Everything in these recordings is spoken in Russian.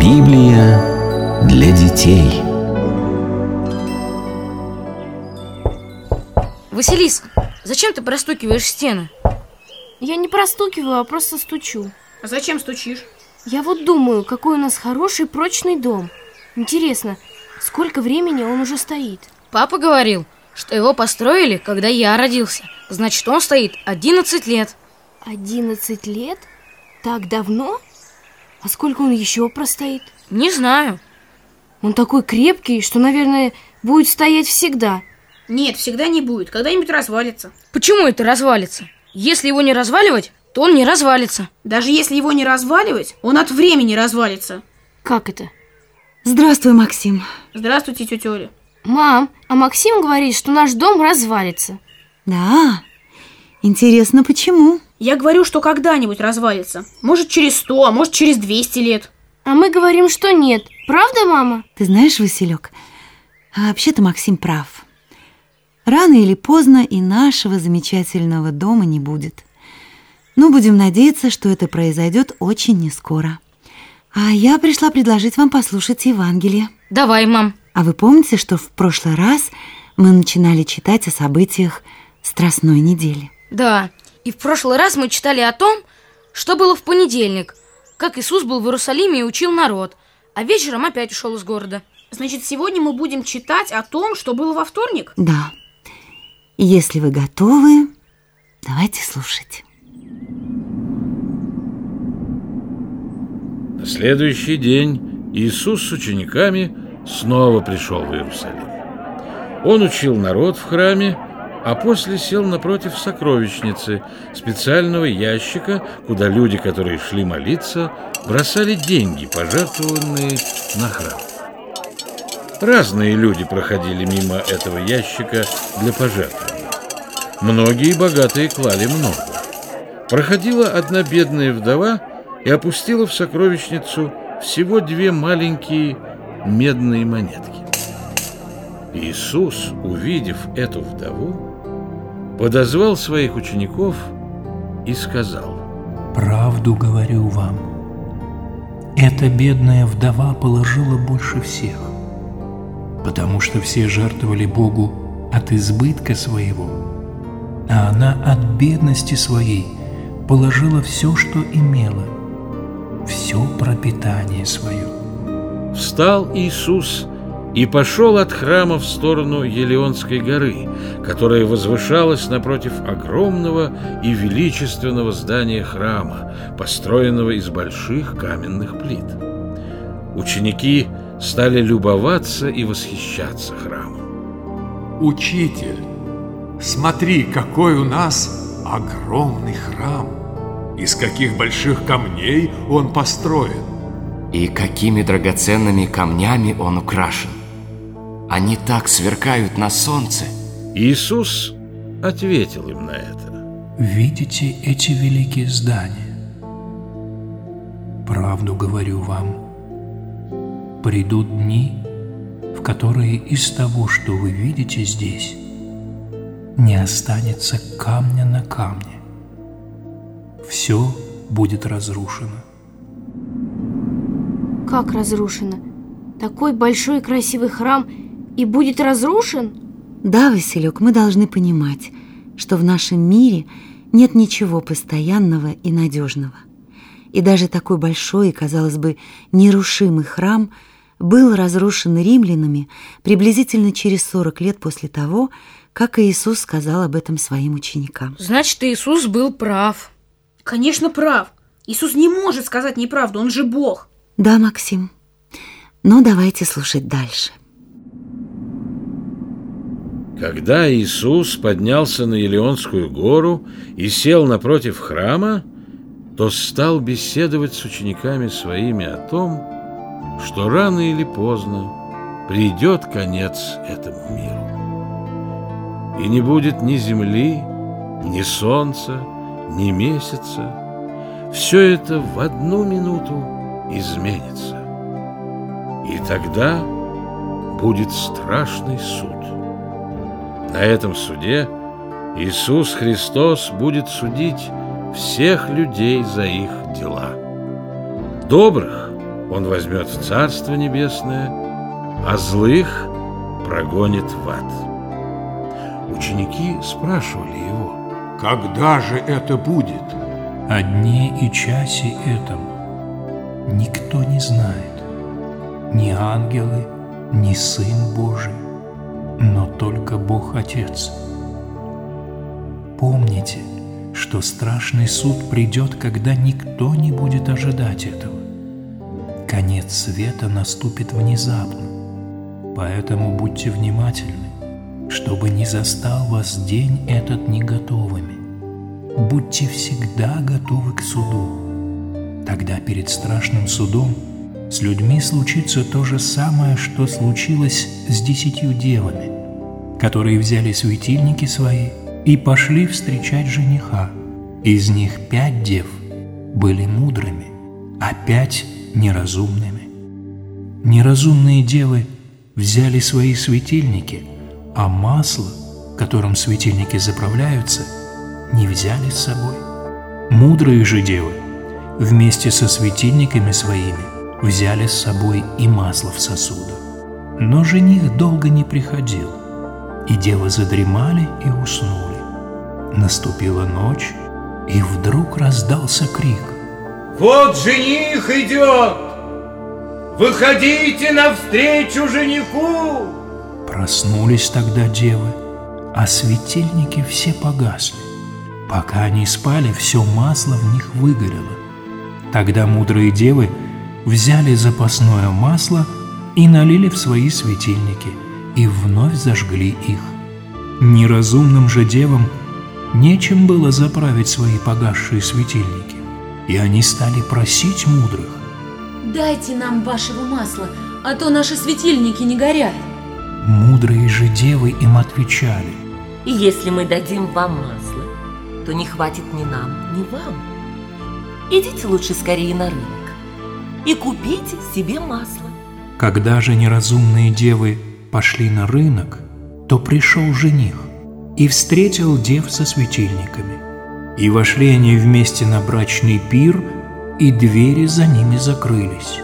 Библия для детей. Василиса, зачем ты простукиваешь стены? Я не простукиваю, а просто стучу. А зачем стучишь? Я вот думаю, какой у нас хороший прочный дом. Интересно, сколько времени он уже стоит? Папа говорил, что его построили, когда я родился. Значит, он стоит 11 лет. 11 лет? Так давно? А сколько он еще простоит? Не знаю. Он такой крепкий, что, наверное, будет стоять всегда. Нет, всегда не будет. Когда-нибудь развалится. Почему это развалится? Если его не разваливать, то он не развалится. Даже если его не разваливать, он от времени развалится. Как это? Здравствуй, Максим. Здравствуйте, тетя Оля. Мам, а Максим говорит, что наш дом развалится. Да? Интересно, почему? Я говорю, что когда-нибудь развалится. Может, через сто, а может, через 200 лет. А мы говорим, что нет. Правда, мама? Ты знаешь, Василек, а вообще-то Максим прав. Рано или поздно и нашего замечательного дома не будет. Но будем надеяться, что это произойдет очень нескоро. А я пришла предложить вам послушать Евангелие. Давай, мам. А вы помните, что в прошлый раз мы начинали читать о событиях Страстной недели? Да, и в прошлый раз мы читали о том, что было в понедельник, как Иисус был в Иерусалиме и учил народ, а вечером опять ушел из города. Значит, сегодня мы будем читать о том, что было во вторник? Да. Если вы готовы, давайте слушать. На следующий день Иисус с учениками снова пришел в Иерусалим. Он учил народ в храме, а после сел напротив сокровищницы, специального ящика, куда люди, которые шли молиться, бросали деньги, пожертвованные на храм. Разные люди проходили мимо этого ящика для пожертвований. Многие богатые клали много. Проходила одна бедная вдова и опустила в сокровищницу всего две маленькие медные монетки. Иисус, увидев эту вдову, подозвал своих учеников и сказал, «Правду говорю вам, эта бедная вдова положила больше всех, потому что все жертвовали Богу от избытка своего, а она от бедности своей положила все, что имела, все пропитание свое». Встал Иисус и пошел от храма в сторону Елеонской горы, которая возвышалась напротив огромного и величественного здания храма, построенного из больших каменных плит. Ученики стали любоваться и восхищаться храмом. Учитель, смотри, какой у нас огромный храм! Из каких больших камней он построен! И какими драгоценными камнями он украшен! Они так сверкают на солнце. Иисус ответил им на это. Видите эти великие здания? Правду говорю вам, придут дни, в которые из того, что вы видите здесь, не останется камня на камне. Все будет разрушено. Как разрушено? Такой большой и красивый храм и будет разрушен? Да, Василек, мы должны понимать, что в нашем мире нет ничего постоянного и надежного. И даже такой большой и, казалось бы, нерушимый храм был разрушен римлянами приблизительно через 40 лет после того, как Иисус сказал об этом своим ученикам. Значит, Иисус был прав. Конечно, прав. Иисус не может сказать неправду, он же Бог. Да, Максим. Но давайте слушать дальше. Когда Иисус поднялся на Елеонскую гору и сел напротив храма, то стал беседовать с учениками своими о том, что рано или поздно придет конец этому миру. И не будет ни земли, ни солнца, ни месяца. Все это в одну минуту изменится. И тогда будет страшный суд. На этом суде Иисус Христос будет судить всех людей за их дела. Добрых он возьмет в Царство Небесное, а злых прогонит в ад. Ученики спрашивали его, Когда же это будет? О дне и часе этом никто не знает, ни ангелы, ни Сын Божий, но только Бог Отец. Помните, что страшный суд придет, когда никто не будет ожидать этого. Конец света наступит внезапно, поэтому будьте внимательны, чтобы не застал вас день этот не готовыми. Будьте всегда готовы к суду. Тогда перед страшным судом с людьми случится то же самое, что случилось с десятью девами, которые взяли светильники свои и пошли встречать жениха. Из них пять дев были мудрыми, а пять – неразумными. Неразумные девы взяли свои светильники, а масло, которым светильники заправляются, не взяли с собой. Мудрые же девы вместе со светильниками своими взяли с собой и масло в сосудах. Но жених долго не приходил, и девы задремали и уснули. Наступила ночь, и вдруг раздался крик. Вот жених идет! Выходите навстречу жениху! Проснулись тогда девы, а светильники все погасли. Пока они спали, все масло в них выгорело. Тогда мудрые девы взяли запасное масло и налили в свои светильники, и вновь зажгли их. Неразумным же девам нечем было заправить свои погасшие светильники, и они стали просить мудрых. Дайте нам вашего масла, а то наши светильники не горят. Мудрые же девы им отвечали. И если мы дадим вам масло, то не хватит ни нам, ни вам. Идите лучше скорее на рынок и купите себе масло. Когда же неразумные девы пошли на рынок, то пришел жених и встретил дев со светильниками. И вошли они вместе на брачный пир, и двери за ними закрылись.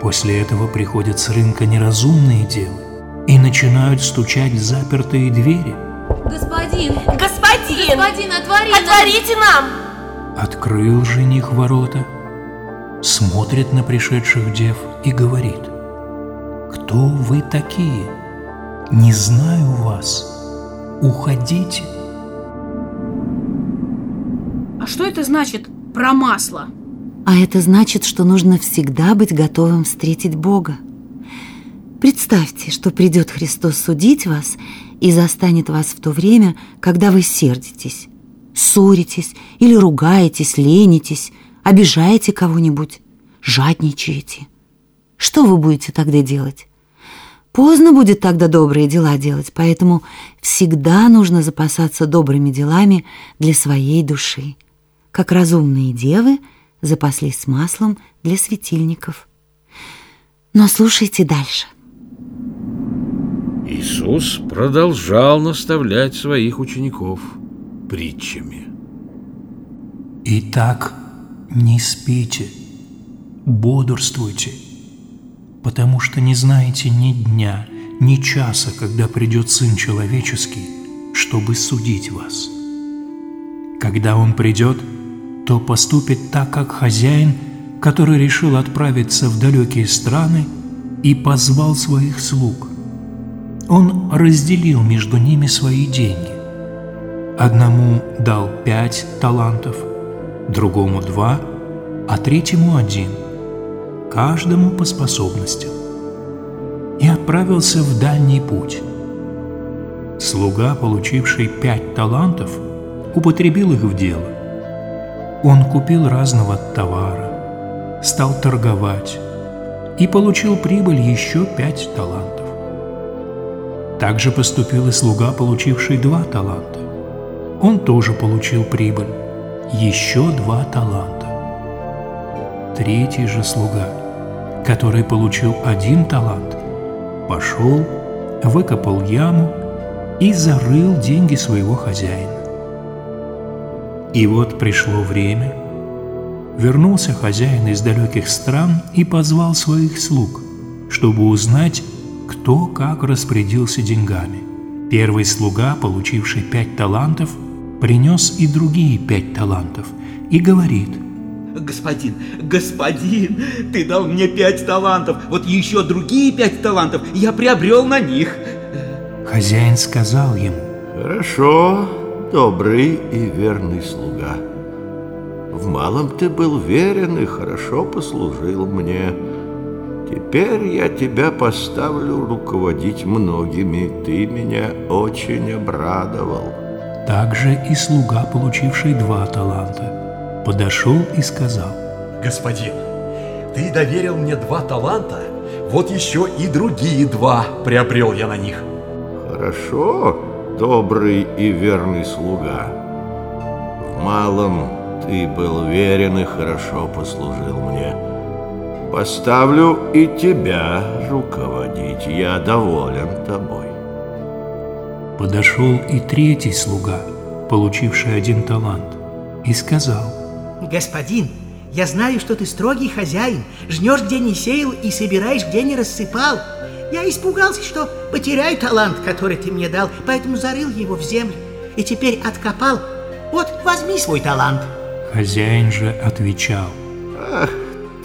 После этого приходят с рынка неразумные девы и начинают стучать в запертые двери. Господин! Господин! Господин, отвори Отворите нам! Открыл жених ворота, смотрит на пришедших дев и говорит, «Кто вы такие? Не знаю вас. Уходите». А что это значит про масло? А это значит, что нужно всегда быть готовым встретить Бога. Представьте, что придет Христос судить вас и застанет вас в то время, когда вы сердитесь, ссоритесь или ругаетесь, ленитесь, обижаете кого-нибудь, жадничаете. Что вы будете тогда делать? Поздно будет тогда добрые дела делать, поэтому всегда нужно запасаться добрыми делами для своей души, как разумные девы запаслись маслом для светильников. Но слушайте дальше. Иисус продолжал наставлять своих учеников притчами. Итак, не спите, бодрствуйте, потому что не знаете ни дня, ни часа, когда придет Сын Человеческий, чтобы судить вас. Когда Он придет, то поступит так, как хозяин, который решил отправиться в далекие страны и позвал своих слуг. Он разделил между ними свои деньги. Одному дал пять талантов, другому два, а третьему один, каждому по способностям. И отправился в дальний путь. Слуга, получивший пять талантов, употребил их в дело. Он купил разного товара, стал торговать и получил прибыль еще пять талантов. Также поступил и слуга, получивший два таланта. Он тоже получил прибыль, еще два таланта. Третий же слуга, который получил один талант, пошел, выкопал яму и зарыл деньги своего хозяина. И вот пришло время, вернулся хозяин из далеких стран и позвал своих слуг, чтобы узнать, кто как распорядился деньгами. Первый слуга, получивший пять талантов, принес и другие пять талантов и говорит Господин, господин, ты дал мне пять талантов, вот еще другие пять талантов я приобрел на них. Хозяин сказал ему Хорошо, добрый и верный слуга. В малом ты был верен и хорошо послужил мне. Теперь я тебя поставлю руководить многими. Ты меня очень обрадовал. Также и слуга, получивший два таланта, подошел и сказал. Господин, ты доверил мне два таланта, вот еще и другие два приобрел я на них. Хорошо, добрый и верный слуга. В малом ты был верен и хорошо послужил мне. Поставлю и тебя руководить, я доволен тобой. Подошел и третий слуга, получивший один талант, и сказал, Господин, я знаю, что ты строгий хозяин, жнешь, где не сеял, и собираешь, где не рассыпал. Я испугался, что потеряю талант, который ты мне дал, поэтому зарыл его в землю. И теперь откопал. Вот, возьми свой талант. Хозяин же отвечал. Ах,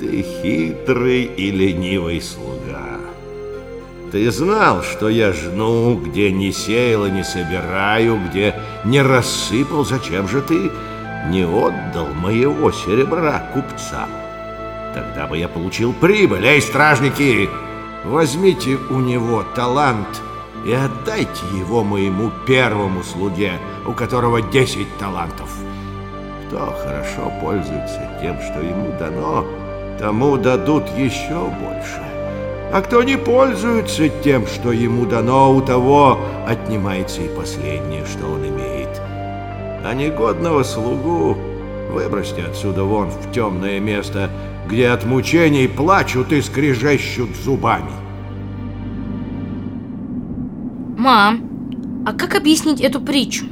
ты хитрый и ленивый слуга. Ты знал, что я жну, где не сеял и не собираю, где не рассыпал. Зачем же ты не отдал моего серебра купца? Тогда бы я получил прибыль. Эй, стражники, возьмите у него талант и отдайте его моему первому слуге, у которого десять талантов. Кто хорошо пользуется тем, что ему дано, тому дадут еще больше. А кто не пользуется тем, что ему дано, у того отнимается и последнее, что он имеет. А негодного слугу выбросьте отсюда вон в темное место, где от мучений плачут и скрежещут зубами. Мам, а как объяснить эту притчу?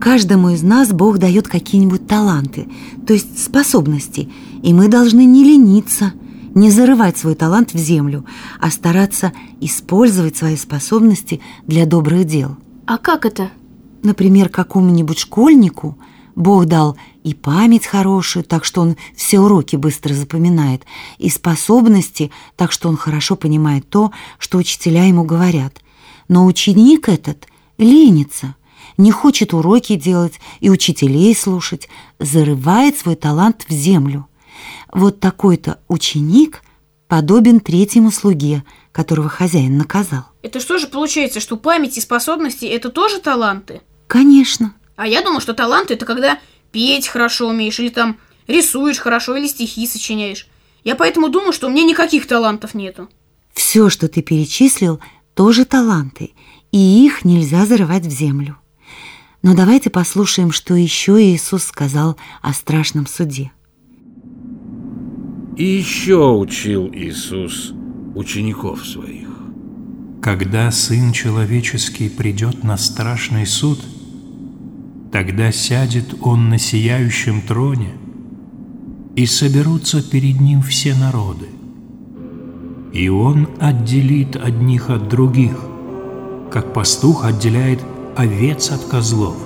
Каждому из нас Бог дает какие-нибудь таланты, то есть способности, и мы должны не лениться, не зарывать свой талант в землю, а стараться использовать свои способности для добрых дел. А как это? Например, какому-нибудь школьнику Бог дал и память хорошую, так что он все уроки быстро запоминает, и способности, так что он хорошо понимает то, что учителя ему говорят. Но ученик этот ленится, не хочет уроки делать и учителей слушать, зарывает свой талант в землю. Вот такой-то ученик подобен третьему слуге, которого хозяин наказал. Это что же получается, что память и способности – это тоже таланты? Конечно. А я думал, что таланты – это когда петь хорошо умеешь, или там рисуешь хорошо, или стихи сочиняешь. Я поэтому думаю, что у меня никаких талантов нету. Все, что ты перечислил, тоже таланты, и их нельзя зарывать в землю. Но давайте послушаем, что еще Иисус сказал о страшном суде. И еще учил Иисус учеников своих. Когда Сын Человеческий придет на страшный суд, тогда сядет Он на сияющем троне, и соберутся перед Ним все народы. И Он отделит одних от других, как пастух отделяет овец от козлов,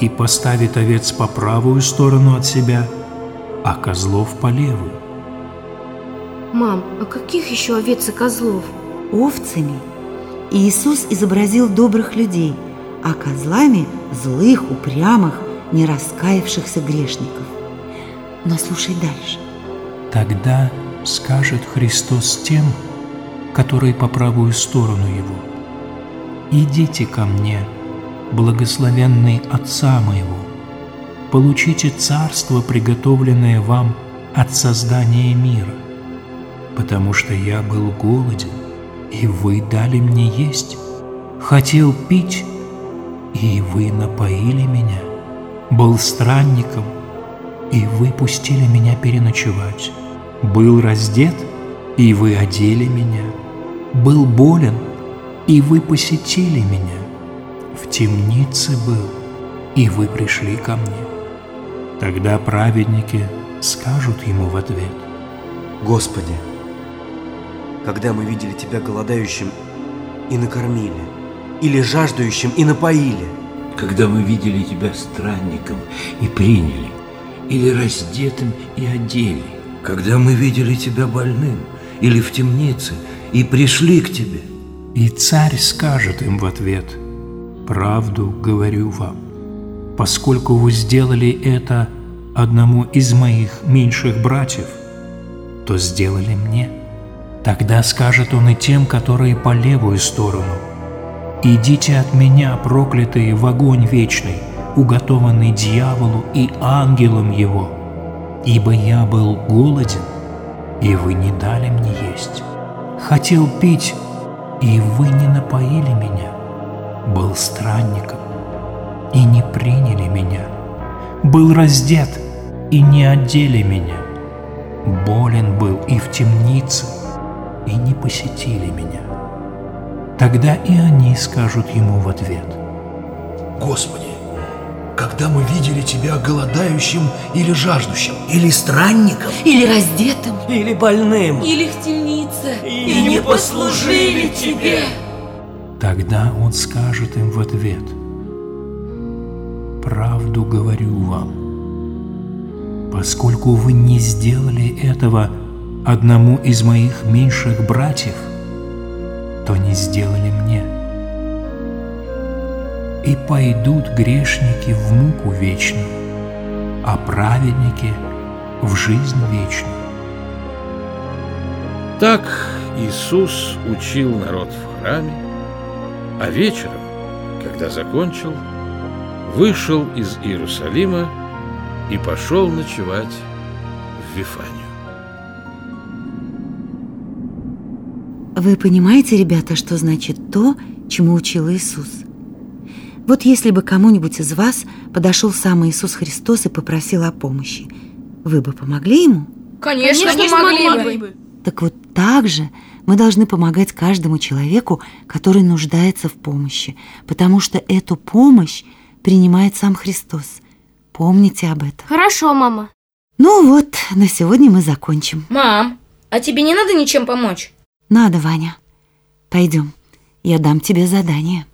и поставит овец по правую сторону от себя, а козлов по левую. Мам, а каких еще овец и козлов? Овцами Иисус изобразил добрых людей, а козлами – злых, упрямых, не раскаявшихся грешников. Но слушай дальше. Тогда скажет Христос тем, которые по правую сторону Его, «Идите ко мне, благословенный Отца моего, получите царство, приготовленное вам от создания мира, потому что я был голоден, и вы дали мне есть, хотел пить, и вы напоили меня, был странником, и вы пустили меня переночевать, был раздет, и вы одели меня, был болен, и вы посетили меня, в темнице был, и вы пришли ко мне. Тогда праведники скажут ему в ответ. Господи, когда мы видели Тебя голодающим и накормили, или жаждущим и напоили, Когда мы видели тебя странником и приняли, или раздетым и одели, когда мы видели тебя больным или в темнице и пришли к тебе. И царь скажет им в ответ, «Правду говорю вам, поскольку вы сделали это одному из моих меньших братьев, то сделали мне». Тогда скажет он и тем, которые по левую сторону, «Идите от меня, проклятые, в огонь вечный, уготованный дьяволу и ангелам его, ибо я был голоден, и вы не дали мне есть, хотел пить, и вы не напоили меня, был странником, и не приняли меня, был раздет, и не одели меня, болен был и в темнице, и не посетили меня. Тогда и они скажут ему в ответ. Господи, когда мы видели Тебя голодающим или жаждущим, Или странником, Или раздетым, или больным, или в темнице, И не послужили тебе. Тогда он скажет им в ответ. Правду говорю вам, поскольку вы не сделали этого одному из моих меньших братьев, то не сделали мне. И пойдут грешники в муку вечную, а праведники в жизнь вечную. Так Иисус учил народ в храме, а вечером, когда закончил, вышел из Иерусалима и пошел ночевать в Вифанию. Вы понимаете, ребята, что значит то, чему учил Иисус? Вот если бы кому-нибудь из вас подошел сам Иисус Христос и попросил о помощи, вы бы помогли ему? Конечно, Конечно, могли могли бы. бы. Так вот так же мы должны помогать каждому человеку, который нуждается в помощи, потому что эту помощь принимает сам Христос. Помните об этом. Хорошо, мама. Ну вот, на сегодня мы закончим. Мам, а тебе не надо ничем помочь? Надо, Ваня. Пойдем, я дам тебе задание.